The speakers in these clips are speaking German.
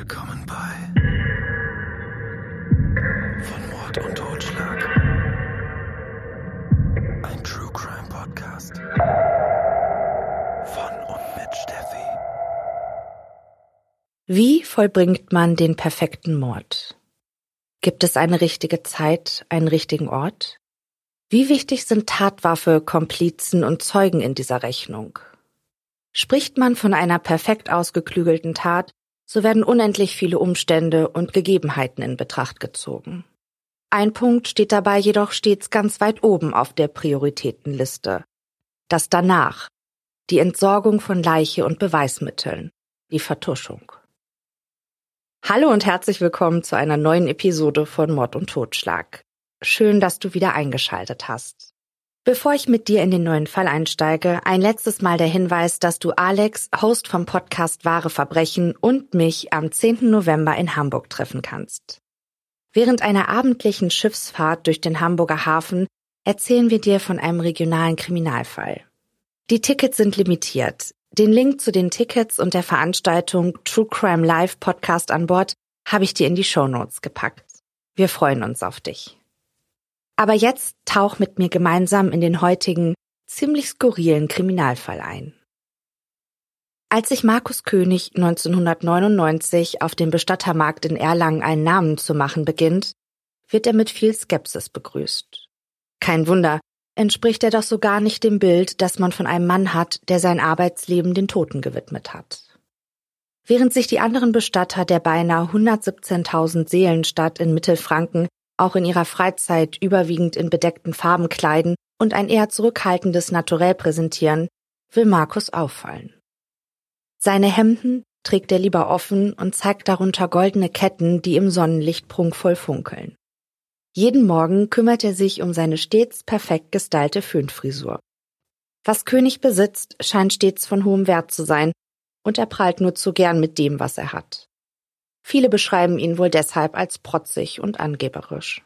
Willkommen bei Von Mord und Totschlag. Ein True Crime Podcast. Von und mit Steffi. Wie vollbringt man den perfekten Mord? Gibt es eine richtige Zeit, einen richtigen Ort? Wie wichtig sind Tatwaffe, Komplizen und Zeugen in dieser Rechnung? Spricht man von einer perfekt ausgeklügelten Tat, so werden unendlich viele Umstände und Gegebenheiten in Betracht gezogen. Ein Punkt steht dabei jedoch stets ganz weit oben auf der Prioritätenliste. Das danach, die Entsorgung von Leiche und Beweismitteln, die Vertuschung. Hallo und herzlich willkommen zu einer neuen Episode von Mord und Totschlag. Schön, dass du wieder eingeschaltet hast. Bevor ich mit dir in den neuen Fall einsteige, ein letztes Mal der Hinweis, dass du Alex, Host vom Podcast Wahre Verbrechen und mich am 10. November in Hamburg treffen kannst. Während einer abendlichen Schiffsfahrt durch den Hamburger Hafen erzählen wir dir von einem regionalen Kriminalfall. Die Tickets sind limitiert. Den Link zu den Tickets und der Veranstaltung True Crime Live Podcast an Bord habe ich dir in die Show Notes gepackt. Wir freuen uns auf dich. Aber jetzt tauch mit mir gemeinsam in den heutigen, ziemlich skurrilen Kriminalfall ein. Als sich Markus König 1999 auf dem Bestattermarkt in Erlangen einen Namen zu machen beginnt, wird er mit viel Skepsis begrüßt. Kein Wunder, entspricht er doch so gar nicht dem Bild, das man von einem Mann hat, der sein Arbeitsleben den Toten gewidmet hat. Während sich die anderen Bestatter der beinahe 117.000 Seelenstadt in Mittelfranken auch in ihrer Freizeit überwiegend in bedeckten Farben kleiden und ein eher zurückhaltendes Naturell präsentieren, will Markus auffallen. Seine Hemden trägt er lieber offen und zeigt darunter goldene Ketten, die im Sonnenlicht prunkvoll funkeln. Jeden Morgen kümmert er sich um seine stets perfekt gestylte Föhnfrisur. Was König besitzt, scheint stets von hohem Wert zu sein, und er prahlt nur zu gern mit dem, was er hat. Viele beschreiben ihn wohl deshalb als protzig und angeberisch.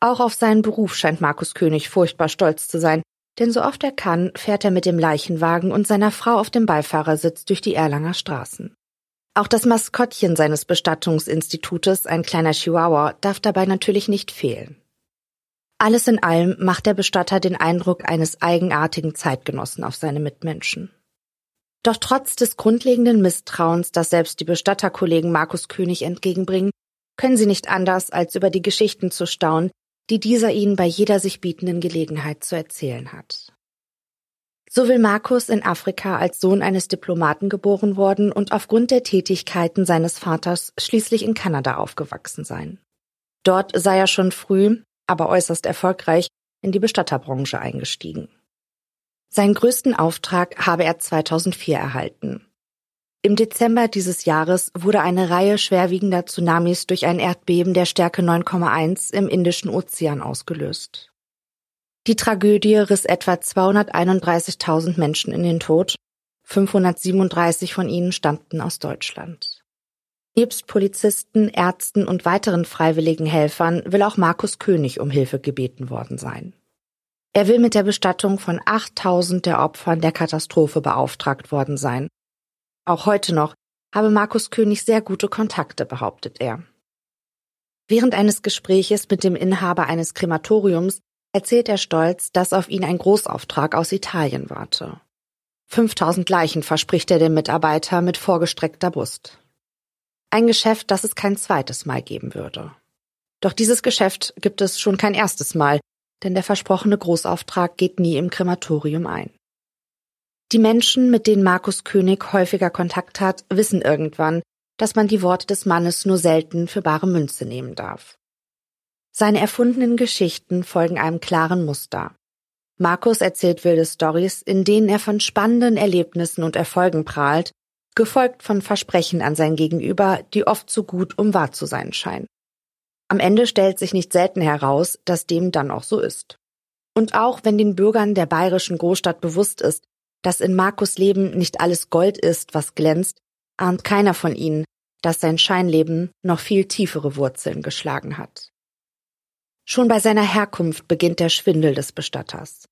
Auch auf seinen Beruf scheint Markus König furchtbar stolz zu sein, denn so oft er kann, fährt er mit dem Leichenwagen und seiner Frau auf dem Beifahrersitz durch die Erlanger Straßen. Auch das Maskottchen seines Bestattungsinstitutes, ein kleiner Chihuahua, darf dabei natürlich nicht fehlen. Alles in allem macht der Bestatter den Eindruck eines eigenartigen Zeitgenossen auf seine Mitmenschen. Doch trotz des grundlegenden Misstrauens, das selbst die Bestatterkollegen Markus König entgegenbringen, können sie nicht anders, als über die Geschichten zu staunen, die dieser ihnen bei jeder sich bietenden Gelegenheit zu erzählen hat. So will Markus in Afrika als Sohn eines Diplomaten geboren worden und aufgrund der Tätigkeiten seines Vaters schließlich in Kanada aufgewachsen sein. Dort sei er schon früh, aber äußerst erfolgreich, in die Bestatterbranche eingestiegen. Seinen größten Auftrag habe er 2004 erhalten. Im Dezember dieses Jahres wurde eine Reihe schwerwiegender Tsunamis durch ein Erdbeben der Stärke 9,1 im Indischen Ozean ausgelöst. Die Tragödie riss etwa 231.000 Menschen in den Tod, 537 von ihnen stammten aus Deutschland. Nebst Polizisten, Ärzten und weiteren freiwilligen Helfern will auch Markus König um Hilfe gebeten worden sein. Er will mit der Bestattung von 8000 der Opfern der Katastrophe beauftragt worden sein. Auch heute noch habe Markus König sehr gute Kontakte, behauptet er. Während eines Gespräches mit dem Inhaber eines Krematoriums erzählt er stolz, dass auf ihn ein Großauftrag aus Italien warte. 5000 Leichen verspricht er dem Mitarbeiter mit vorgestreckter Brust. Ein Geschäft, das es kein zweites Mal geben würde. Doch dieses Geschäft gibt es schon kein erstes Mal, denn der versprochene Großauftrag geht nie im Krematorium ein. Die Menschen, mit denen Markus König häufiger Kontakt hat, wissen irgendwann, dass man die Worte des Mannes nur selten für bare Münze nehmen darf. Seine erfundenen Geschichten folgen einem klaren Muster. Markus erzählt wilde Stories, in denen er von spannenden Erlebnissen und Erfolgen prahlt, gefolgt von Versprechen an sein Gegenüber, die oft zu gut, um wahr zu sein scheinen. Am Ende stellt sich nicht selten heraus, dass dem dann auch so ist. Und auch wenn den Bürgern der bayerischen Großstadt bewusst ist, dass in Markus Leben nicht alles Gold ist, was glänzt, ahnt keiner von ihnen, dass sein Scheinleben noch viel tiefere Wurzeln geschlagen hat. Schon bei seiner Herkunft beginnt der Schwindel des Bestatters.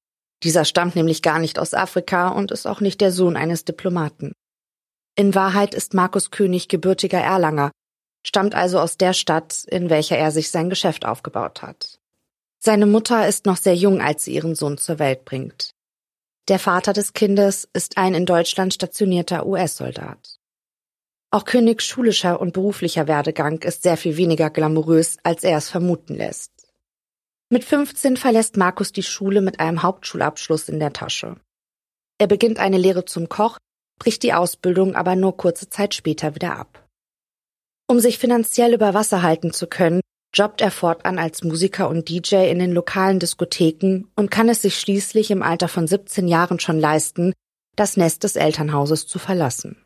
Dieser stammt nämlich gar nicht aus Afrika und ist auch nicht der Sohn eines Diplomaten. In Wahrheit ist Markus König gebürtiger Erlanger, stammt also aus der Stadt, in welcher er sich sein Geschäft aufgebaut hat. Seine Mutter ist noch sehr jung, als sie ihren Sohn zur Welt bringt. Der Vater des Kindes ist ein in Deutschland stationierter US-Soldat. Auch Königs schulischer und beruflicher Werdegang ist sehr viel weniger glamourös, als er es vermuten lässt. Mit 15 verlässt Markus die Schule mit einem Hauptschulabschluss in der Tasche. Er beginnt eine Lehre zum Koch, bricht die Ausbildung aber nur kurze Zeit später wieder ab. Um sich finanziell über Wasser halten zu können, jobbt er fortan als Musiker und DJ in den lokalen Diskotheken und kann es sich schließlich im Alter von 17 Jahren schon leisten, das Nest des Elternhauses zu verlassen.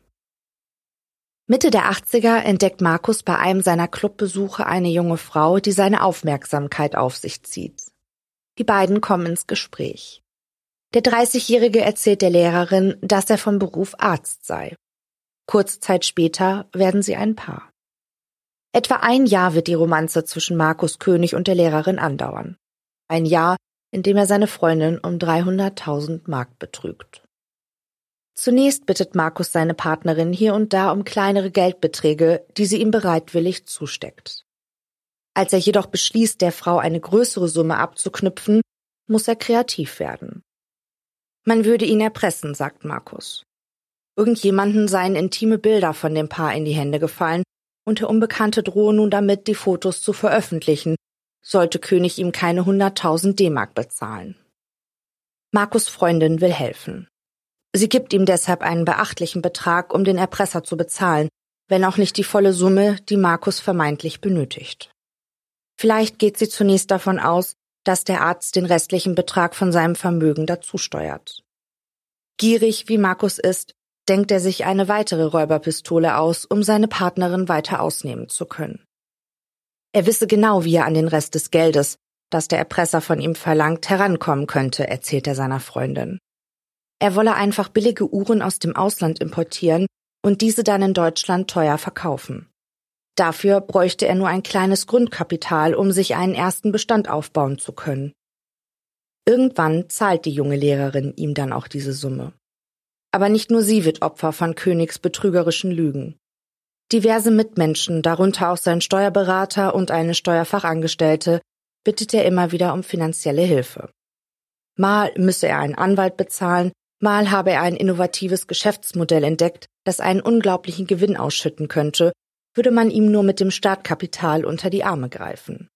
Mitte der 80er entdeckt Markus bei einem seiner Clubbesuche eine junge Frau, die seine Aufmerksamkeit auf sich zieht. Die beiden kommen ins Gespräch. Der 30-Jährige erzählt der Lehrerin, dass er vom Beruf Arzt sei. Kurze Zeit später werden sie ein Paar. Etwa ein Jahr wird die Romanze zwischen Markus König und der Lehrerin andauern. Ein Jahr, in dem er seine Freundin um 300.000 Mark betrügt. Zunächst bittet Markus seine Partnerin hier und da um kleinere Geldbeträge, die sie ihm bereitwillig zusteckt. Als er jedoch beschließt, der Frau eine größere Summe abzuknüpfen, muss er kreativ werden. Man würde ihn erpressen, sagt Markus. Irgendjemanden seien intime Bilder von dem Paar in die Hände gefallen und der Unbekannte drohe nun damit, die Fotos zu veröffentlichen, sollte König ihm keine hunderttausend D-Mark bezahlen. Markus Freundin will helfen. Sie gibt ihm deshalb einen beachtlichen Betrag, um den Erpresser zu bezahlen, wenn auch nicht die volle Summe, die Markus vermeintlich benötigt. Vielleicht geht sie zunächst davon aus, dass der Arzt den restlichen Betrag von seinem Vermögen dazusteuert. Gierig wie Markus ist, denkt er sich eine weitere Räuberpistole aus, um seine Partnerin weiter ausnehmen zu können. Er wisse genau, wie er an den Rest des Geldes, das der Erpresser von ihm verlangt, herankommen könnte, erzählt er seiner Freundin. Er wolle einfach billige Uhren aus dem Ausland importieren und diese dann in Deutschland teuer verkaufen. Dafür bräuchte er nur ein kleines Grundkapital, um sich einen ersten Bestand aufbauen zu können. Irgendwann zahlt die junge Lehrerin ihm dann auch diese Summe. Aber nicht nur sie wird Opfer von Königs betrügerischen Lügen. Diverse Mitmenschen, darunter auch sein Steuerberater und eine Steuerfachangestellte, bittet er immer wieder um finanzielle Hilfe. Mal müsse er einen Anwalt bezahlen, Mal habe er ein innovatives Geschäftsmodell entdeckt, das einen unglaublichen Gewinn ausschütten könnte, würde man ihm nur mit dem Startkapital unter die Arme greifen.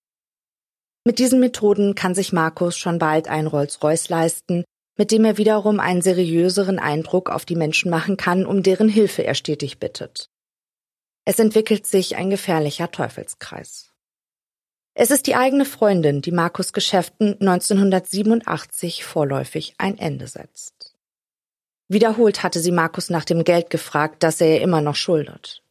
Mit diesen Methoden kann sich Markus schon bald ein Rolls-Royce leisten, mit dem er wiederum einen seriöseren Eindruck auf die Menschen machen kann, um deren Hilfe er stetig bittet. Es entwickelt sich ein gefährlicher Teufelskreis. Es ist die eigene Freundin, die Markus Geschäften 1987 vorläufig ein Ende setzt. Wiederholt hatte sie Markus nach dem Geld gefragt, das er ihr immer noch schuldet.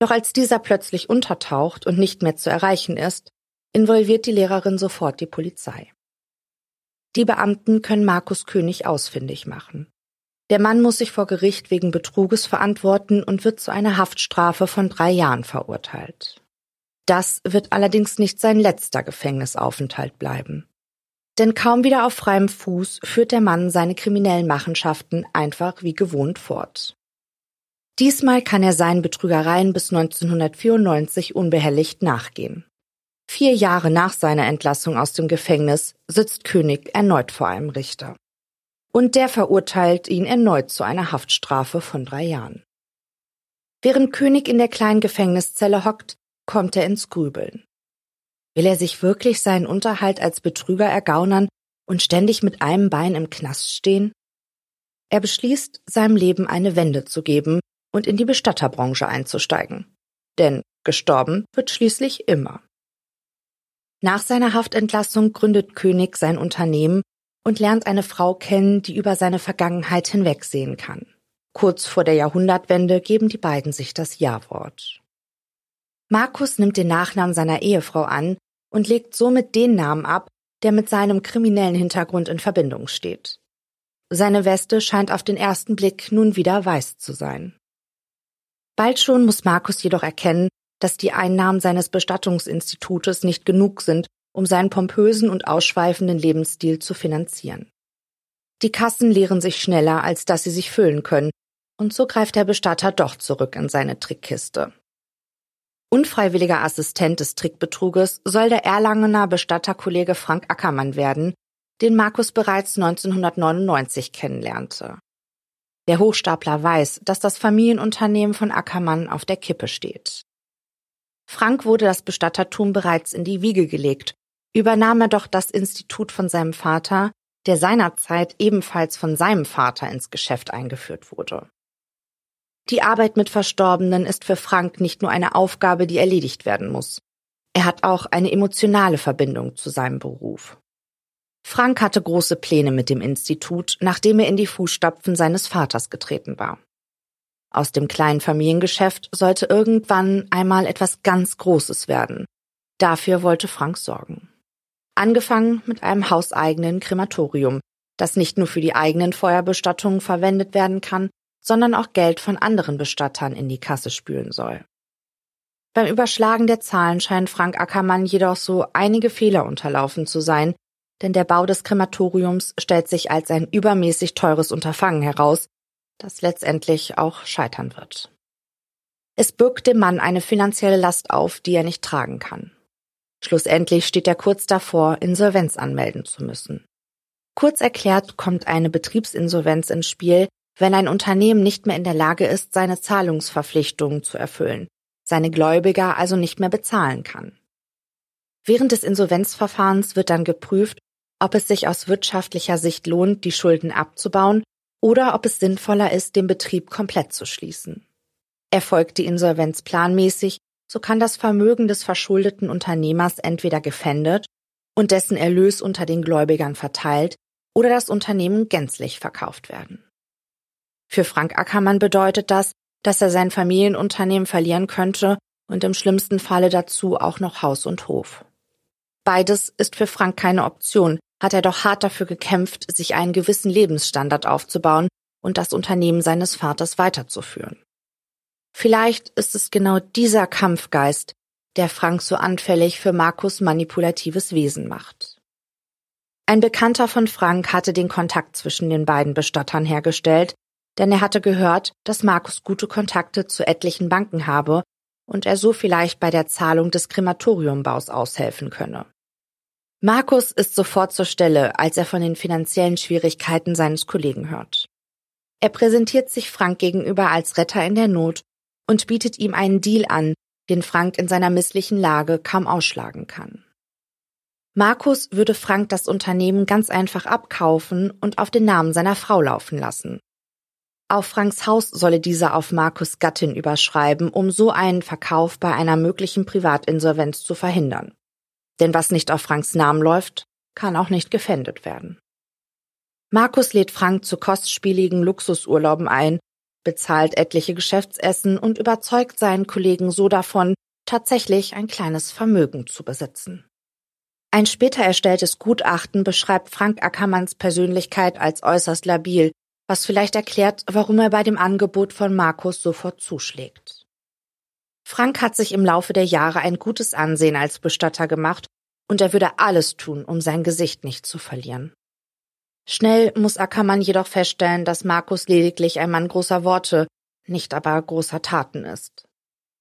Doch als dieser plötzlich untertaucht und nicht mehr zu erreichen ist, involviert die Lehrerin sofort die Polizei. Die Beamten können Markus König ausfindig machen. Der Mann muss sich vor Gericht wegen Betruges verantworten und wird zu einer Haftstrafe von drei Jahren verurteilt. Das wird allerdings nicht sein letzter Gefängnisaufenthalt bleiben. Denn kaum wieder auf freiem Fuß führt der Mann seine kriminellen Machenschaften einfach wie gewohnt fort. Diesmal kann er seinen Betrügereien bis 1994 unbehelligt nachgehen. Vier Jahre nach seiner Entlassung aus dem Gefängnis sitzt König erneut vor einem Richter. Und der verurteilt ihn erneut zu einer Haftstrafe von drei Jahren. Während König in der kleinen Gefängniszelle hockt, kommt er ins Grübeln. Will er sich wirklich seinen Unterhalt als Betrüger ergaunern und ständig mit einem Bein im Knast stehen? Er beschließt, seinem Leben eine Wende zu geben und in die Bestatterbranche einzusteigen. Denn gestorben wird schließlich immer. Nach seiner Haftentlassung gründet König sein Unternehmen und lernt eine Frau kennen, die über seine Vergangenheit hinwegsehen kann. Kurz vor der Jahrhundertwende geben die beiden sich das Ja-Wort. Markus nimmt den Nachnamen seiner Ehefrau an und legt somit den Namen ab, der mit seinem kriminellen Hintergrund in Verbindung steht. Seine Weste scheint auf den ersten Blick nun wieder weiß zu sein. Bald schon muss Markus jedoch erkennen, dass die Einnahmen seines Bestattungsinstitutes nicht genug sind, um seinen pompösen und ausschweifenden Lebensstil zu finanzieren. Die Kassen leeren sich schneller, als dass sie sich füllen können, Und so greift der Bestatter doch zurück in seine Trickkiste. Unfreiwilliger Assistent des Trickbetruges soll der Erlangener Bestatterkollege Frank Ackermann werden, den Markus bereits 1999 kennenlernte. Der Hochstapler weiß, dass das Familienunternehmen von Ackermann auf der Kippe steht. Frank wurde das Bestattertum bereits in die Wiege gelegt, übernahm er doch das Institut von seinem Vater, der seinerzeit ebenfalls von seinem Vater ins Geschäft eingeführt wurde. Die Arbeit mit Verstorbenen ist für Frank nicht nur eine Aufgabe, die erledigt werden muss. Er hat auch eine emotionale Verbindung zu seinem Beruf. Frank hatte große Pläne mit dem Institut, nachdem er in die Fußstapfen seines Vaters getreten war. Aus dem kleinen Familiengeschäft sollte irgendwann einmal etwas ganz Großes werden. Dafür wollte Frank sorgen. Angefangen mit einem hauseigenen Krematorium, das nicht nur für die eigenen Feuerbestattungen verwendet werden kann, sondern auch Geld von anderen Bestattern in die Kasse spülen soll. Beim Überschlagen der Zahlen scheint Frank Ackermann jedoch so einige Fehler unterlaufen zu sein, denn der Bau des Krematoriums stellt sich als ein übermäßig teures Unterfangen heraus, das letztendlich auch scheitern wird. Es birgt dem Mann eine finanzielle Last auf, die er nicht tragen kann. Schlussendlich steht er kurz davor, Insolvenz anmelden zu müssen. Kurz erklärt kommt eine Betriebsinsolvenz ins Spiel, wenn ein Unternehmen nicht mehr in der Lage ist, seine Zahlungsverpflichtungen zu erfüllen, seine Gläubiger also nicht mehr bezahlen kann. Während des Insolvenzverfahrens wird dann geprüft, ob es sich aus wirtschaftlicher Sicht lohnt, die Schulden abzubauen oder ob es sinnvoller ist, den Betrieb komplett zu schließen. Erfolgt die Insolvenz planmäßig, so kann das Vermögen des verschuldeten Unternehmers entweder gefändet und dessen Erlös unter den Gläubigern verteilt oder das Unternehmen gänzlich verkauft werden. Für Frank Ackermann bedeutet das, dass er sein Familienunternehmen verlieren könnte und im schlimmsten Falle dazu auch noch Haus und Hof. Beides ist für Frank keine Option, hat er doch hart dafür gekämpft, sich einen gewissen Lebensstandard aufzubauen und das Unternehmen seines Vaters weiterzuführen. Vielleicht ist es genau dieser Kampfgeist, der Frank so anfällig für Markus manipulatives Wesen macht. Ein Bekannter von Frank hatte den Kontakt zwischen den beiden Bestattern hergestellt denn er hatte gehört, dass Markus gute Kontakte zu etlichen Banken habe und er so vielleicht bei der Zahlung des Krematoriumbaus aushelfen könne. Markus ist sofort zur Stelle, als er von den finanziellen Schwierigkeiten seines Kollegen hört. Er präsentiert sich Frank gegenüber als Retter in der Not und bietet ihm einen Deal an, den Frank in seiner misslichen Lage kaum ausschlagen kann. Markus würde Frank das Unternehmen ganz einfach abkaufen und auf den Namen seiner Frau laufen lassen. Auf Franks Haus solle dieser auf Markus Gattin überschreiben, um so einen Verkauf bei einer möglichen Privatinsolvenz zu verhindern. Denn was nicht auf Franks Namen läuft, kann auch nicht gefändet werden. Markus lädt Frank zu kostspieligen Luxusurlauben ein, bezahlt etliche Geschäftsessen und überzeugt seinen Kollegen so davon, tatsächlich ein kleines Vermögen zu besitzen. Ein später erstelltes Gutachten beschreibt Frank Ackermanns Persönlichkeit als äußerst labil, was vielleicht erklärt, warum er bei dem Angebot von Markus sofort zuschlägt. Frank hat sich im Laufe der Jahre ein gutes Ansehen als Bestatter gemacht und er würde alles tun, um sein Gesicht nicht zu verlieren. Schnell muss Ackermann jedoch feststellen, dass Markus lediglich ein Mann großer Worte, nicht aber großer Taten ist.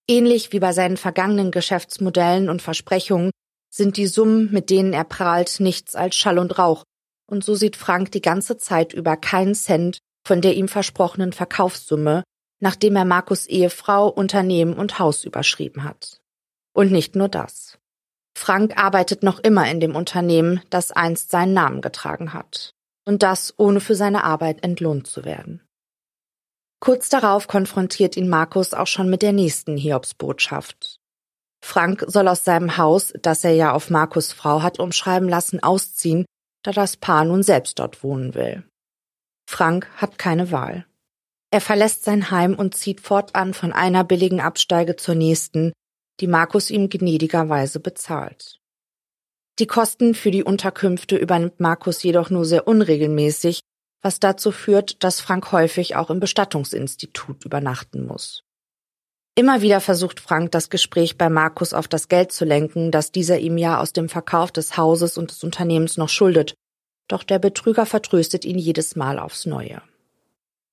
Ähnlich wie bei seinen vergangenen Geschäftsmodellen und Versprechungen sind die Summen, mit denen er prahlt, nichts als Schall und Rauch, und so sieht Frank die ganze Zeit über keinen Cent von der ihm versprochenen Verkaufssumme, nachdem er Markus Ehefrau, Unternehmen und Haus überschrieben hat. Und nicht nur das. Frank arbeitet noch immer in dem Unternehmen, das einst seinen Namen getragen hat. Und das ohne für seine Arbeit entlohnt zu werden. Kurz darauf konfrontiert ihn Markus auch schon mit der nächsten Hiobsbotschaft. Frank soll aus seinem Haus, das er ja auf Markus Frau hat umschreiben lassen, ausziehen da das Paar nun selbst dort wohnen will. Frank hat keine Wahl. Er verlässt sein Heim und zieht fortan von einer billigen Absteige zur nächsten, die Markus ihm gnädigerweise bezahlt. Die Kosten für die Unterkünfte übernimmt Markus jedoch nur sehr unregelmäßig, was dazu führt, dass Frank häufig auch im Bestattungsinstitut übernachten muss. Immer wieder versucht Frank, das Gespräch bei Markus auf das Geld zu lenken, das dieser ihm ja aus dem Verkauf des Hauses und des Unternehmens noch schuldet, doch der Betrüger vertröstet ihn jedes Mal aufs Neue.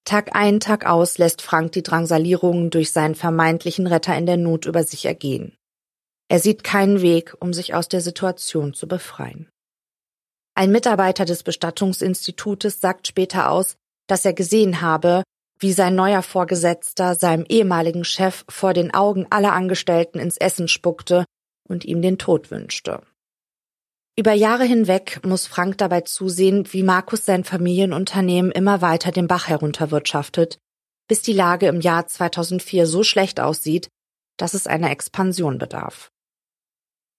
Tag ein, Tag aus lässt Frank die Drangsalierungen durch seinen vermeintlichen Retter in der Not über sich ergehen. Er sieht keinen Weg, um sich aus der Situation zu befreien. Ein Mitarbeiter des Bestattungsinstitutes sagt später aus, dass er gesehen habe, wie sein neuer Vorgesetzter seinem ehemaligen Chef vor den Augen aller Angestellten ins Essen spuckte und ihm den Tod wünschte. Über Jahre hinweg muss Frank dabei zusehen, wie Markus sein Familienunternehmen immer weiter den Bach herunterwirtschaftet, bis die Lage im Jahr 2004 so schlecht aussieht, dass es einer Expansion bedarf.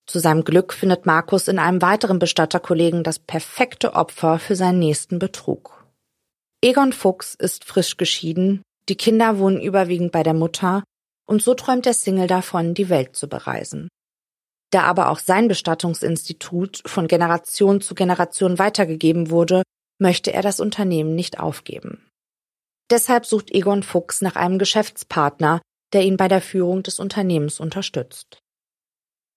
Zu seinem Glück findet Markus in einem weiteren Bestatterkollegen das perfekte Opfer für seinen nächsten Betrug. Egon Fuchs ist frisch geschieden, die Kinder wohnen überwiegend bei der Mutter und so träumt der Single davon, die Welt zu bereisen. Da aber auch sein Bestattungsinstitut von Generation zu Generation weitergegeben wurde, möchte er das Unternehmen nicht aufgeben. Deshalb sucht Egon Fuchs nach einem Geschäftspartner, der ihn bei der Führung des Unternehmens unterstützt.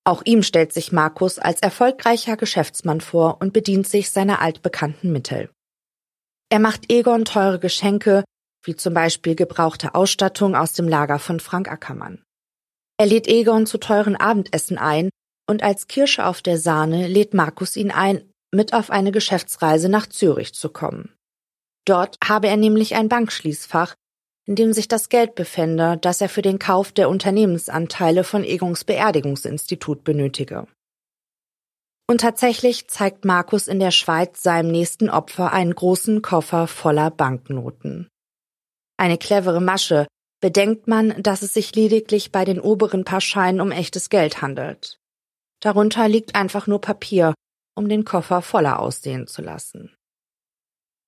Auch ihm stellt sich Markus als erfolgreicher Geschäftsmann vor und bedient sich seiner altbekannten Mittel. Er macht Egon teure Geschenke, wie zum Beispiel gebrauchte Ausstattung aus dem Lager von Frank Ackermann. Er lädt Egon zu teuren Abendessen ein und als Kirsche auf der Sahne lädt Markus ihn ein, mit auf eine Geschäftsreise nach Zürich zu kommen. Dort habe er nämlich ein Bankschließfach, in dem sich das Geld befände, das er für den Kauf der Unternehmensanteile von Egons Beerdigungsinstitut benötige. Und tatsächlich zeigt Markus in der Schweiz seinem nächsten Opfer einen großen Koffer voller Banknoten. Eine clevere Masche, bedenkt man, dass es sich lediglich bei den oberen paar Scheinen um echtes Geld handelt. Darunter liegt einfach nur Papier, um den Koffer voller aussehen zu lassen.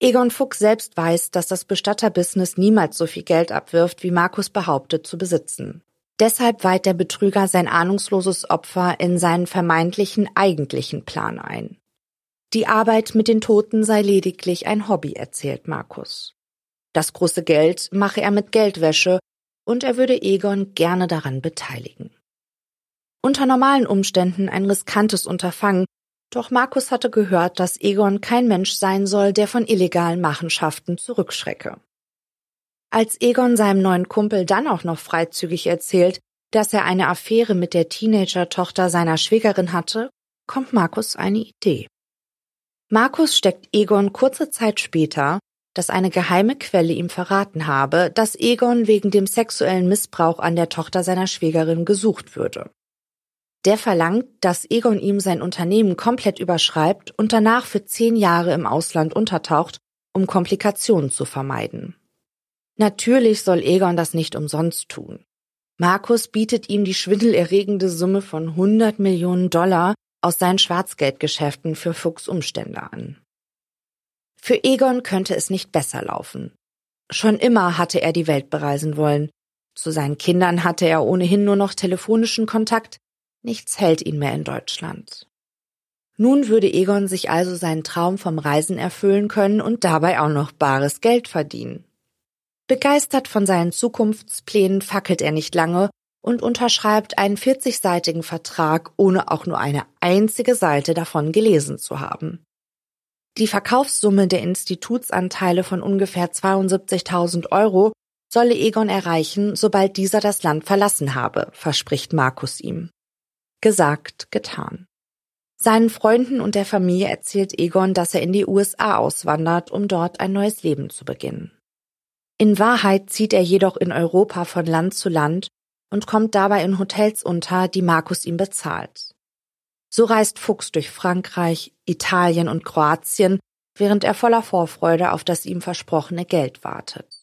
Egon Fuchs selbst weiß, dass das Bestatterbusiness niemals so viel Geld abwirft, wie Markus behauptet zu besitzen. Deshalb weiht der Betrüger sein ahnungsloses Opfer in seinen vermeintlichen eigentlichen Plan ein. Die Arbeit mit den Toten sei lediglich ein Hobby, erzählt Markus. Das große Geld mache er mit Geldwäsche und er würde Egon gerne daran beteiligen unter normalen Umständen ein riskantes Unterfangen, doch Markus hatte gehört, dass Egon kein Mensch sein soll, der von illegalen Machenschaften zurückschrecke. Als Egon seinem neuen Kumpel dann auch noch freizügig erzählt, dass er eine Affäre mit der Teenager-Tochter seiner Schwägerin hatte, kommt Markus eine Idee. Markus steckt Egon kurze Zeit später, dass eine geheime Quelle ihm verraten habe, dass Egon wegen dem sexuellen Missbrauch an der Tochter seiner Schwägerin gesucht würde. Der verlangt, dass Egon ihm sein Unternehmen komplett überschreibt und danach für zehn Jahre im Ausland untertaucht, um Komplikationen zu vermeiden. Natürlich soll Egon das nicht umsonst tun. Markus bietet ihm die schwindelerregende Summe von 100 Millionen Dollar aus seinen Schwarzgeldgeschäften für Fuchs Umstände an. Für Egon könnte es nicht besser laufen. Schon immer hatte er die Welt bereisen wollen. Zu seinen Kindern hatte er ohnehin nur noch telefonischen Kontakt, Nichts hält ihn mehr in Deutschland. Nun würde Egon sich also seinen Traum vom Reisen erfüllen können und dabei auch noch bares Geld verdienen. Begeistert von seinen Zukunftsplänen fackelt er nicht lange und unterschreibt einen 40-seitigen Vertrag, ohne auch nur eine einzige Seite davon gelesen zu haben. Die Verkaufssumme der Institutsanteile von ungefähr 72.000 Euro solle Egon erreichen, sobald dieser das Land verlassen habe, verspricht Markus ihm. Gesagt, getan. Seinen Freunden und der Familie erzählt Egon, dass er in die USA auswandert, um dort ein neues Leben zu beginnen. In Wahrheit zieht er jedoch in Europa von Land zu Land und kommt dabei in Hotels unter, die Markus ihm bezahlt. So reist Fuchs durch Frankreich, Italien und Kroatien, während er voller Vorfreude auf das ihm versprochene Geld wartet.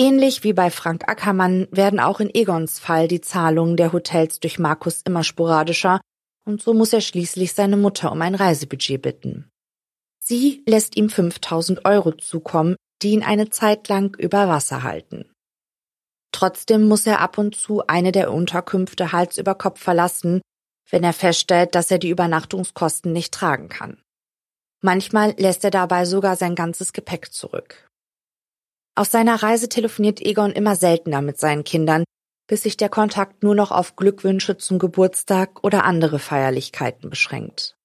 Ähnlich wie bei Frank Ackermann werden auch in Egons Fall die Zahlungen der Hotels durch Markus immer sporadischer und so muss er schließlich seine Mutter um ein Reisebudget bitten. Sie lässt ihm 5000 Euro zukommen, die ihn eine Zeit lang über Wasser halten. Trotzdem muss er ab und zu eine der Unterkünfte Hals über Kopf verlassen, wenn er feststellt, dass er die Übernachtungskosten nicht tragen kann. Manchmal lässt er dabei sogar sein ganzes Gepäck zurück. Aus seiner Reise telefoniert Egon immer seltener mit seinen Kindern, bis sich der Kontakt nur noch auf Glückwünsche zum Geburtstag oder andere Feierlichkeiten beschränkt.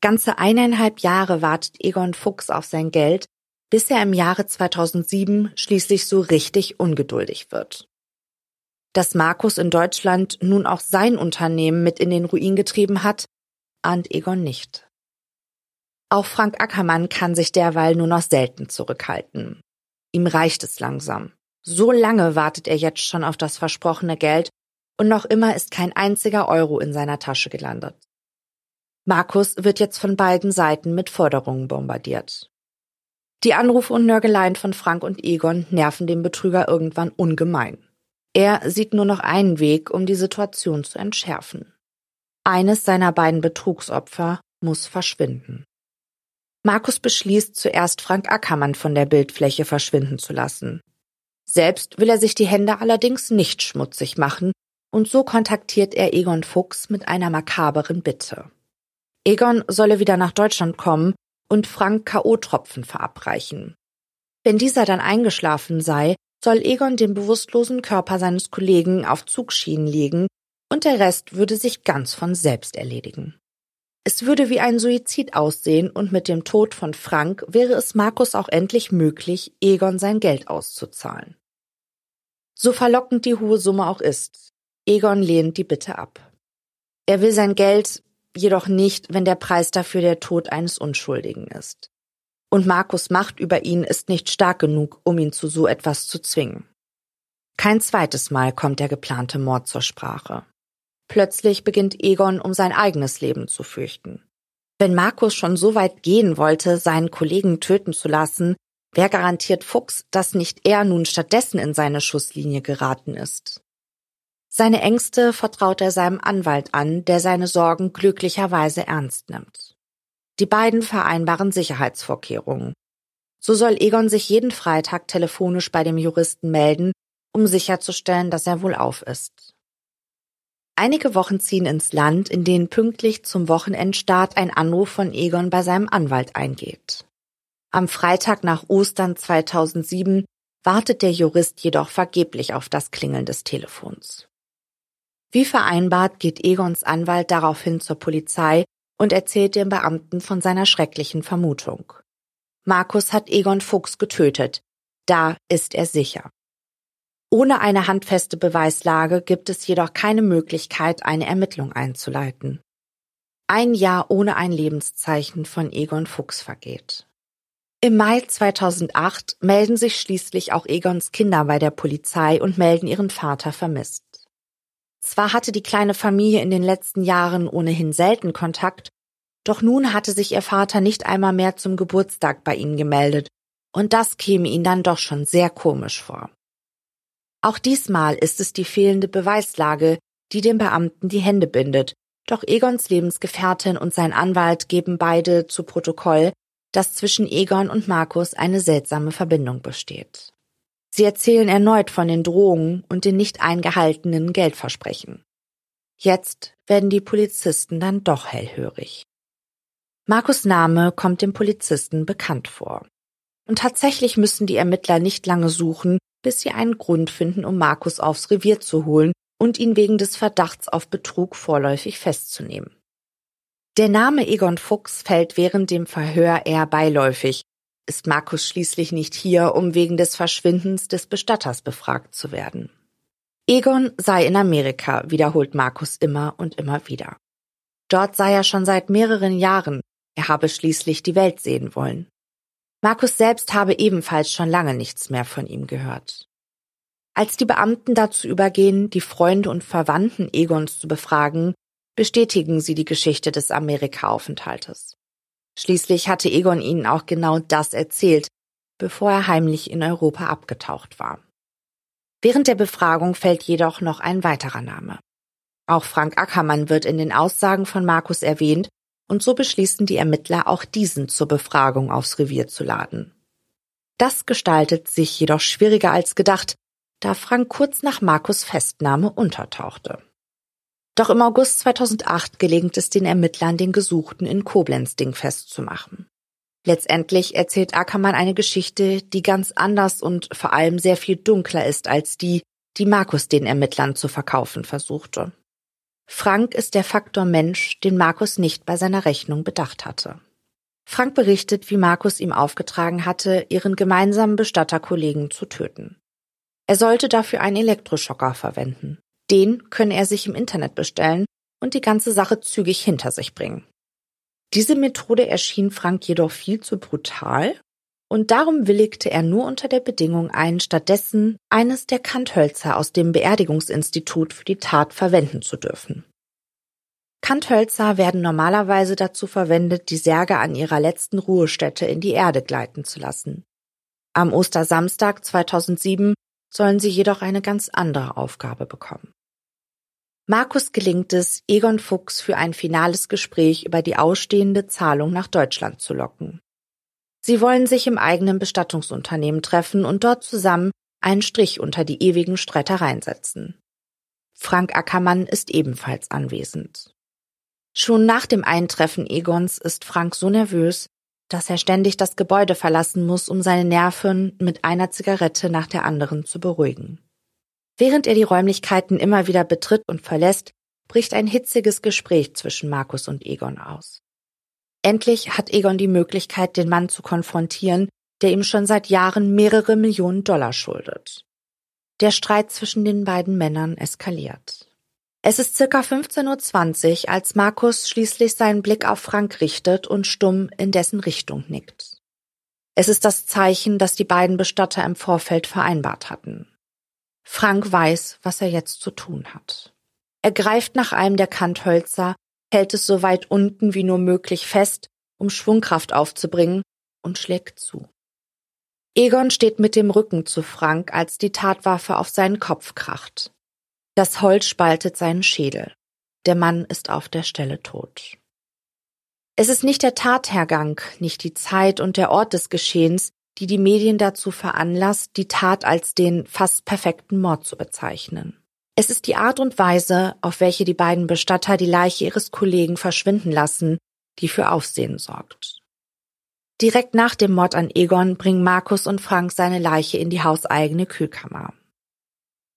Ganze eineinhalb Jahre wartet Egon Fuchs auf sein Geld, bis er im Jahre 2007 schließlich so richtig ungeduldig wird. Dass Markus in Deutschland nun auch sein Unternehmen mit in den Ruin getrieben hat, ahnt Egon nicht. Auch Frank Ackermann kann sich derweil nur noch selten zurückhalten. Ihm reicht es langsam. So lange wartet er jetzt schon auf das versprochene Geld und noch immer ist kein einziger Euro in seiner Tasche gelandet. Markus wird jetzt von beiden Seiten mit Forderungen bombardiert. Die Anrufe und Nörgeleien von Frank und Egon nerven den Betrüger irgendwann ungemein. Er sieht nur noch einen Weg, um die Situation zu entschärfen. Eines seiner beiden Betrugsopfer muss verschwinden. Markus beschließt zuerst Frank Ackermann von der Bildfläche verschwinden zu lassen. Selbst will er sich die Hände allerdings nicht schmutzig machen und so kontaktiert er Egon Fuchs mit einer makaberen Bitte. Egon solle wieder nach Deutschland kommen und Frank K.O.-Tropfen verabreichen. Wenn dieser dann eingeschlafen sei, soll Egon den bewusstlosen Körper seines Kollegen auf Zugschienen legen und der Rest würde sich ganz von selbst erledigen. Es würde wie ein Suizid aussehen und mit dem Tod von Frank wäre es Markus auch endlich möglich, Egon sein Geld auszuzahlen. So verlockend die hohe Summe auch ist, Egon lehnt die Bitte ab. Er will sein Geld jedoch nicht, wenn der Preis dafür der Tod eines Unschuldigen ist und Markus Macht über ihn ist nicht stark genug, um ihn zu so etwas zu zwingen. Kein zweites Mal kommt der geplante Mord zur Sprache. Plötzlich beginnt Egon um sein eigenes Leben zu fürchten. Wenn Markus schon so weit gehen wollte, seinen Kollegen töten zu lassen, wer garantiert Fuchs, dass nicht er nun stattdessen in seine Schusslinie geraten ist? Seine Ängste vertraut er seinem Anwalt an, der seine Sorgen glücklicherweise ernst nimmt. Die beiden vereinbaren Sicherheitsvorkehrungen. So soll Egon sich jeden Freitag telefonisch bei dem Juristen melden, um sicherzustellen, dass er wohlauf ist. Einige Wochen ziehen ins Land, in denen pünktlich zum Wochenendstart ein Anruf von Egon bei seinem Anwalt eingeht. Am Freitag nach Ostern 2007 wartet der Jurist jedoch vergeblich auf das Klingeln des Telefons. Wie vereinbart geht Egons Anwalt daraufhin zur Polizei und erzählt dem Beamten von seiner schrecklichen Vermutung. Markus hat Egon Fuchs getötet. Da ist er sicher. Ohne eine handfeste Beweislage gibt es jedoch keine Möglichkeit, eine Ermittlung einzuleiten. Ein Jahr ohne ein Lebenszeichen von Egon Fuchs vergeht. Im Mai 2008 melden sich schließlich auch Egons Kinder bei der Polizei und melden ihren Vater vermisst. Zwar hatte die kleine Familie in den letzten Jahren ohnehin selten Kontakt, doch nun hatte sich ihr Vater nicht einmal mehr zum Geburtstag bei ihnen gemeldet, und das käme ihnen dann doch schon sehr komisch vor. Auch diesmal ist es die fehlende Beweislage, die dem Beamten die Hände bindet, doch Egons Lebensgefährtin und sein Anwalt geben beide zu Protokoll, dass zwischen Egon und Markus eine seltsame Verbindung besteht. Sie erzählen erneut von den Drohungen und den nicht eingehaltenen Geldversprechen. Jetzt werden die Polizisten dann doch hellhörig. Markus Name kommt dem Polizisten bekannt vor. Und tatsächlich müssen die Ermittler nicht lange suchen, bis sie einen Grund finden, um Markus aufs Revier zu holen und ihn wegen des Verdachts auf Betrug vorläufig festzunehmen. Der Name Egon Fuchs fällt während dem Verhör eher beiläufig, ist Markus schließlich nicht hier, um wegen des Verschwindens des Bestatters befragt zu werden. Egon sei in Amerika, wiederholt Markus immer und immer wieder. Dort sei er schon seit mehreren Jahren, er habe schließlich die Welt sehen wollen. Markus selbst habe ebenfalls schon lange nichts mehr von ihm gehört. Als die Beamten dazu übergehen, die Freunde und Verwandten Egons zu befragen, bestätigen sie die Geschichte des Amerika-Aufenthaltes. Schließlich hatte Egon ihnen auch genau das erzählt, bevor er heimlich in Europa abgetaucht war. Während der Befragung fällt jedoch noch ein weiterer Name. Auch Frank Ackermann wird in den Aussagen von Markus erwähnt, und so beschließen die Ermittler auch diesen zur Befragung aufs Revier zu laden. Das gestaltet sich jedoch schwieriger als gedacht, da Frank kurz nach Markus Festnahme untertauchte. Doch im August 2008 gelingt es den Ermittlern, den Gesuchten in Koblenz dingfest zu. Letztendlich erzählt Ackermann eine Geschichte, die ganz anders und vor allem sehr viel dunkler ist als die, die Markus den Ermittlern zu verkaufen versuchte. Frank ist der Faktor Mensch, den Markus nicht bei seiner Rechnung bedacht hatte. Frank berichtet, wie Markus ihm aufgetragen hatte, ihren gemeinsamen Bestatterkollegen zu töten. Er sollte dafür einen Elektroschocker verwenden. Den könne er sich im Internet bestellen und die ganze Sache zügig hinter sich bringen. Diese Methode erschien Frank jedoch viel zu brutal und darum willigte er nur unter der Bedingung ein, stattdessen eines der Kanthölzer aus dem Beerdigungsinstitut für die Tat verwenden zu dürfen. Kanthölzer werden normalerweise dazu verwendet, die Särge an ihrer letzten Ruhestätte in die Erde gleiten zu lassen. Am Ostersamstag 2007 sollen sie jedoch eine ganz andere Aufgabe bekommen. Markus gelingt es, Egon Fuchs für ein finales Gespräch über die ausstehende Zahlung nach Deutschland zu locken. Sie wollen sich im eigenen Bestattungsunternehmen treffen und dort zusammen einen Strich unter die ewigen Streitereien setzen. Frank Ackermann ist ebenfalls anwesend. Schon nach dem Eintreffen Egons ist Frank so nervös, dass er ständig das Gebäude verlassen muss, um seine Nerven mit einer Zigarette nach der anderen zu beruhigen. Während er die Räumlichkeiten immer wieder betritt und verlässt, bricht ein hitziges Gespräch zwischen Markus und Egon aus. Endlich hat Egon die Möglichkeit, den Mann zu konfrontieren, der ihm schon seit Jahren mehrere Millionen Dollar schuldet. Der Streit zwischen den beiden Männern eskaliert. Es ist circa 15.20 Uhr, als Markus schließlich seinen Blick auf Frank richtet und stumm in dessen Richtung nickt. Es ist das Zeichen, das die beiden Bestatter im Vorfeld vereinbart hatten. Frank weiß, was er jetzt zu tun hat. Er greift nach einem der Kanthölzer, hält es so weit unten wie nur möglich fest, um Schwungkraft aufzubringen, und schlägt zu. Egon steht mit dem Rücken zu Frank, als die Tatwaffe auf seinen Kopf kracht. Das Holz spaltet seinen Schädel. Der Mann ist auf der Stelle tot. Es ist nicht der Tathergang, nicht die Zeit und der Ort des Geschehens, die die Medien dazu veranlasst, die Tat als den fast perfekten Mord zu bezeichnen. Es ist die Art und Weise, auf welche die beiden Bestatter die Leiche ihres Kollegen verschwinden lassen, die für Aufsehen sorgt. Direkt nach dem Mord an Egon bringen Markus und Frank seine Leiche in die hauseigene Kühlkammer.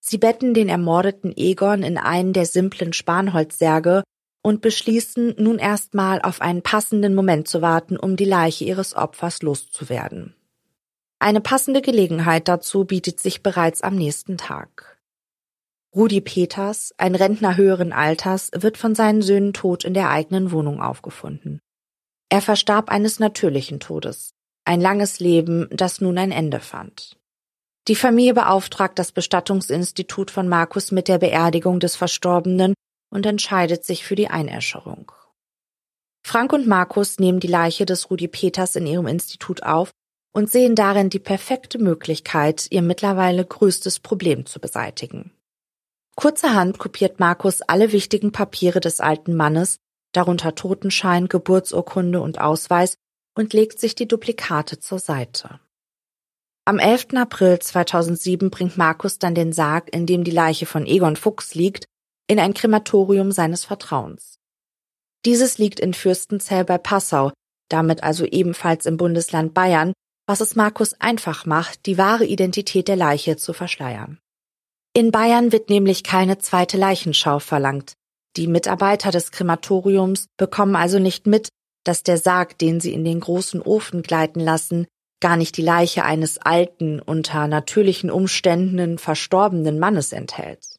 Sie betten den ermordeten Egon in einen der simplen Spanholzsärge und beschließen nun erstmal auf einen passenden Moment zu warten, um die Leiche ihres Opfers loszuwerden. Eine passende Gelegenheit dazu bietet sich bereits am nächsten Tag. Rudi Peters, ein Rentner höheren Alters, wird von seinen Söhnen tot in der eigenen Wohnung aufgefunden. Er verstarb eines natürlichen Todes, ein langes Leben, das nun ein Ende fand. Die Familie beauftragt das Bestattungsinstitut von Markus mit der Beerdigung des Verstorbenen und entscheidet sich für die Einäscherung. Frank und Markus nehmen die Leiche des Rudi Peters in ihrem Institut auf und sehen darin die perfekte Möglichkeit, ihr mittlerweile größtes Problem zu beseitigen. Kurzerhand kopiert Markus alle wichtigen Papiere des alten Mannes, darunter Totenschein, Geburtsurkunde und Ausweis, und legt sich die Duplikate zur Seite. Am 11. April 2007 bringt Markus dann den Sarg, in dem die Leiche von Egon Fuchs liegt, in ein Krematorium seines Vertrauens. Dieses liegt in Fürstenzell bei Passau, damit also ebenfalls im Bundesland Bayern, was es Markus einfach macht, die wahre Identität der Leiche zu verschleiern. In Bayern wird nämlich keine zweite Leichenschau verlangt. Die Mitarbeiter des Krematoriums bekommen also nicht mit, dass der Sarg, den sie in den großen Ofen gleiten lassen, gar nicht die Leiche eines alten, unter natürlichen Umständen verstorbenen Mannes enthält.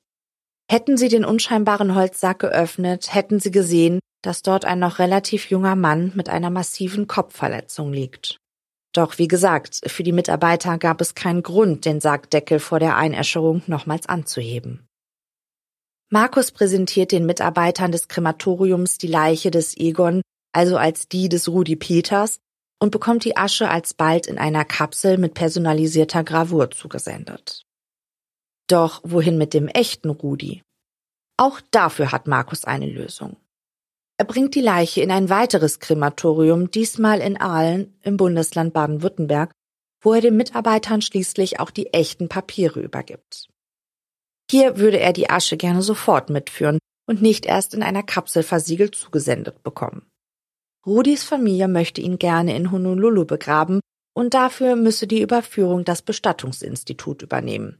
Hätten sie den unscheinbaren Holzsack geöffnet, hätten sie gesehen, dass dort ein noch relativ junger Mann mit einer massiven Kopfverletzung liegt. Doch wie gesagt, für die Mitarbeiter gab es keinen Grund, den Sargdeckel vor der Einäscherung nochmals anzuheben. Markus präsentiert den Mitarbeitern des Krematoriums die Leiche des Egon, also als die des Rudi Peters, und bekommt die Asche alsbald in einer Kapsel mit personalisierter Gravur zugesendet. Doch wohin mit dem echten Rudi? Auch dafür hat Markus eine Lösung. Er bringt die Leiche in ein weiteres Krematorium, diesmal in Aalen im Bundesland Baden-Württemberg, wo er den Mitarbeitern schließlich auch die echten Papiere übergibt. Hier würde er die Asche gerne sofort mitführen und nicht erst in einer Kapsel versiegelt zugesendet bekommen. Rudis Familie möchte ihn gerne in Honolulu begraben und dafür müsse die Überführung das Bestattungsinstitut übernehmen.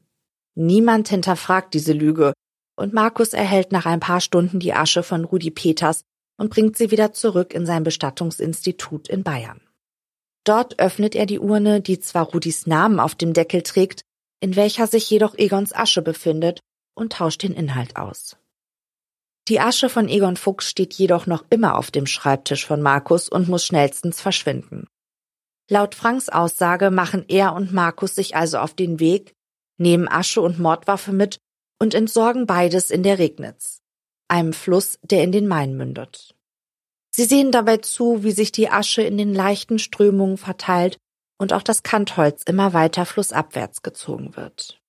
Niemand hinterfragt diese Lüge und Markus erhält nach ein paar Stunden die Asche von Rudi Peters und bringt sie wieder zurück in sein Bestattungsinstitut in Bayern. Dort öffnet er die Urne, die zwar Rudis Namen auf dem Deckel trägt, in welcher sich jedoch Egons Asche befindet, und tauscht den Inhalt aus. Die Asche von Egon Fuchs steht jedoch noch immer auf dem Schreibtisch von Markus und muss schnellstens verschwinden. Laut Franks Aussage machen er und Markus sich also auf den Weg, nehmen Asche und Mordwaffe mit und entsorgen beides in der Regnitz, einem Fluss, der in den Main mündet. Sie sehen dabei zu, wie sich die Asche in den leichten Strömungen verteilt und auch das Kantholz immer weiter flussabwärts gezogen wird.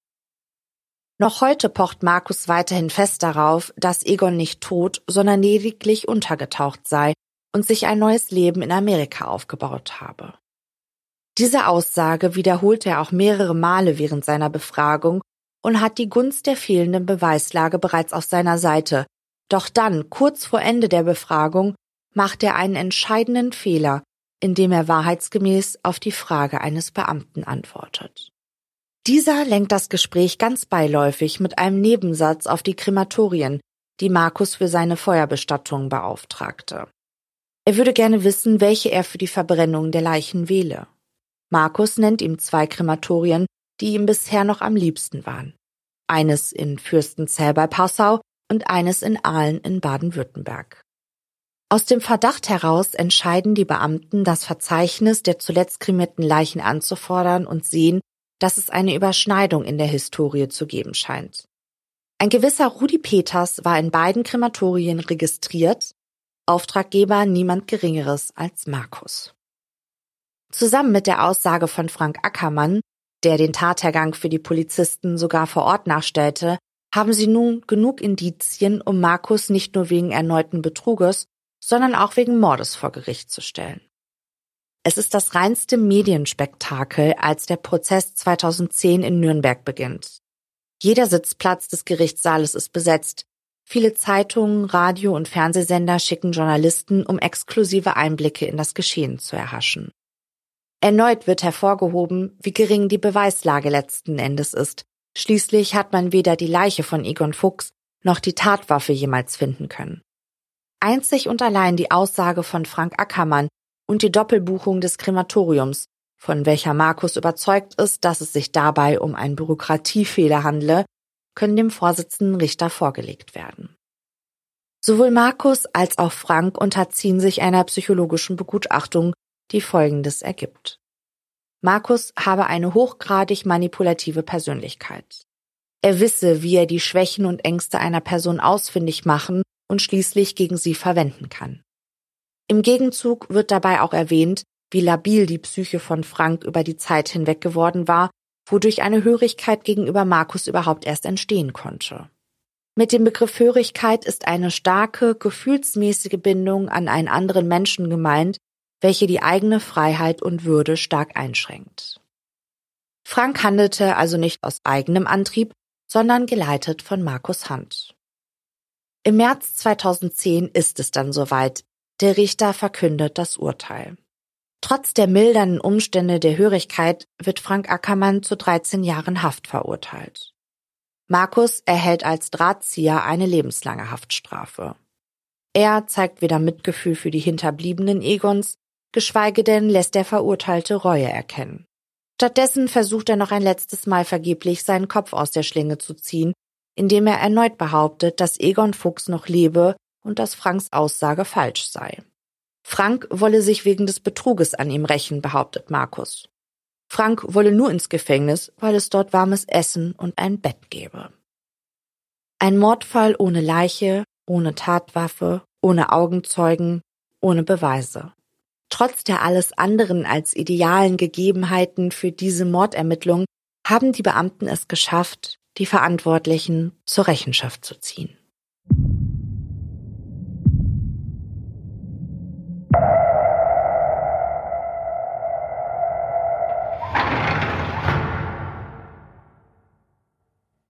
Noch heute pocht Markus weiterhin fest darauf, dass Egon nicht tot, sondern lediglich untergetaucht sei und sich ein neues Leben in Amerika aufgebaut habe. Diese Aussage wiederholt er auch mehrere Male während seiner Befragung und hat die Gunst der fehlenden Beweislage bereits auf seiner Seite. Doch dann, kurz vor Ende der Befragung, macht er einen entscheidenden Fehler, indem er wahrheitsgemäß auf die Frage eines Beamten antwortet. Dieser lenkt das Gespräch ganz beiläufig mit einem Nebensatz auf die Krematorien, die Markus für seine Feuerbestattung beauftragte. Er würde gerne wissen, welche er für die Verbrennung der Leichen wähle. Markus nennt ihm zwei Krematorien, die ihm bisher noch am liebsten waren. Eines in Fürstenzell bei Passau und eines in Aalen in Baden-Württemberg. Aus dem Verdacht heraus entscheiden die Beamten, das Verzeichnis der zuletzt kremierten Leichen anzufordern und sehen, dass es eine Überschneidung in der Historie zu geben scheint. Ein gewisser Rudi Peters war in beiden Krematorien registriert, Auftraggeber niemand Geringeres als Markus. Zusammen mit der Aussage von Frank Ackermann, der den Tathergang für die Polizisten sogar vor Ort nachstellte, haben sie nun genug Indizien, um Markus nicht nur wegen erneuten Betruges, sondern auch wegen Mordes vor Gericht zu stellen. Es ist das reinste Medienspektakel, als der Prozess 2010 in Nürnberg beginnt. Jeder Sitzplatz des Gerichtssaales ist besetzt. Viele Zeitungen, Radio- und Fernsehsender schicken Journalisten, um exklusive Einblicke in das Geschehen zu erhaschen. Erneut wird hervorgehoben, wie gering die Beweislage letzten Endes ist. Schließlich hat man weder die Leiche von Egon Fuchs noch die Tatwaffe jemals finden können. Einzig und allein die Aussage von Frank Ackermann und die Doppelbuchung des Krematoriums, von welcher Markus überzeugt ist, dass es sich dabei um einen Bürokratiefehler handle, können dem Vorsitzenden Richter vorgelegt werden. Sowohl Markus als auch Frank unterziehen sich einer psychologischen Begutachtung, die Folgendes ergibt. Markus habe eine hochgradig manipulative Persönlichkeit. Er wisse, wie er die Schwächen und Ängste einer Person ausfindig machen und schließlich gegen sie verwenden kann. Im Gegenzug wird dabei auch erwähnt, wie labil die Psyche von Frank über die Zeit hinweg geworden war, wodurch eine Hörigkeit gegenüber Markus überhaupt erst entstehen konnte. Mit dem Begriff Hörigkeit ist eine starke, gefühlsmäßige Bindung an einen anderen Menschen gemeint, welche die eigene Freiheit und Würde stark einschränkt. Frank handelte also nicht aus eigenem Antrieb, sondern geleitet von Markus Hand. Im März 2010 ist es dann soweit. Der Richter verkündet das Urteil. Trotz der mildernden Umstände der Hörigkeit wird Frank Ackermann zu 13 Jahren Haft verurteilt. Markus erhält als Drahtzieher eine lebenslange Haftstrafe. Er zeigt weder Mitgefühl für die Hinterbliebenen Egons, geschweige denn lässt der Verurteilte Reue erkennen. Stattdessen versucht er noch ein letztes Mal vergeblich seinen Kopf aus der Schlinge zu ziehen indem er erneut behauptet, dass Egon Fuchs noch lebe und dass Franks Aussage falsch sei. Frank wolle sich wegen des Betruges an ihm rächen, behauptet Markus. Frank wolle nur ins Gefängnis, weil es dort warmes Essen und ein Bett gäbe. Ein Mordfall ohne Leiche, ohne Tatwaffe, ohne Augenzeugen, ohne Beweise. Trotz der alles anderen als idealen Gegebenheiten für diese Mordermittlung haben die Beamten es geschafft, die Verantwortlichen zur Rechenschaft zu ziehen.